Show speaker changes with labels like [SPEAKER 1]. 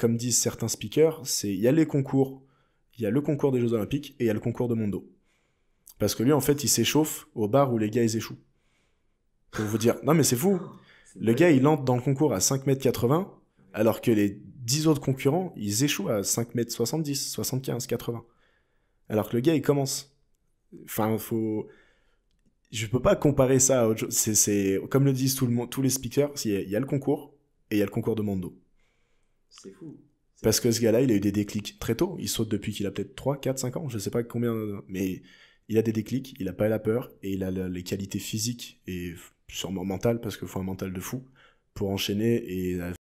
[SPEAKER 1] comme disent certains speakers, c'est il y a les concours, il y a le concours des Jeux Olympiques et il y a le concours de Mondo. Parce que lui, en fait, il s'échauffe au bar où les gars, ils échouent. Pour vous dire, non mais c'est fou. Le gars, il entre dans le concours à 5m80, alors que les 10 autres concurrents, ils échouent à 5m70, 75, 80. Alors que le gars, il commence. Enfin, faut. Je peux pas comparer ça à autre chose. C'est. Comme le disent tout le monde, tous les speakers, il y, a, il y a le concours et il y a le concours de Mondo.
[SPEAKER 2] C'est fou.
[SPEAKER 1] Parce que ce gars-là, il a eu des déclics très tôt. Il saute depuis qu'il a peut-être 3, 4, 5 ans, je sais pas combien, mais il a des déclics, il a pas la peur et il a la- les qualités physiques et sûrement mentales, parce qu'il faut un mental de fou, pour enchaîner et euh,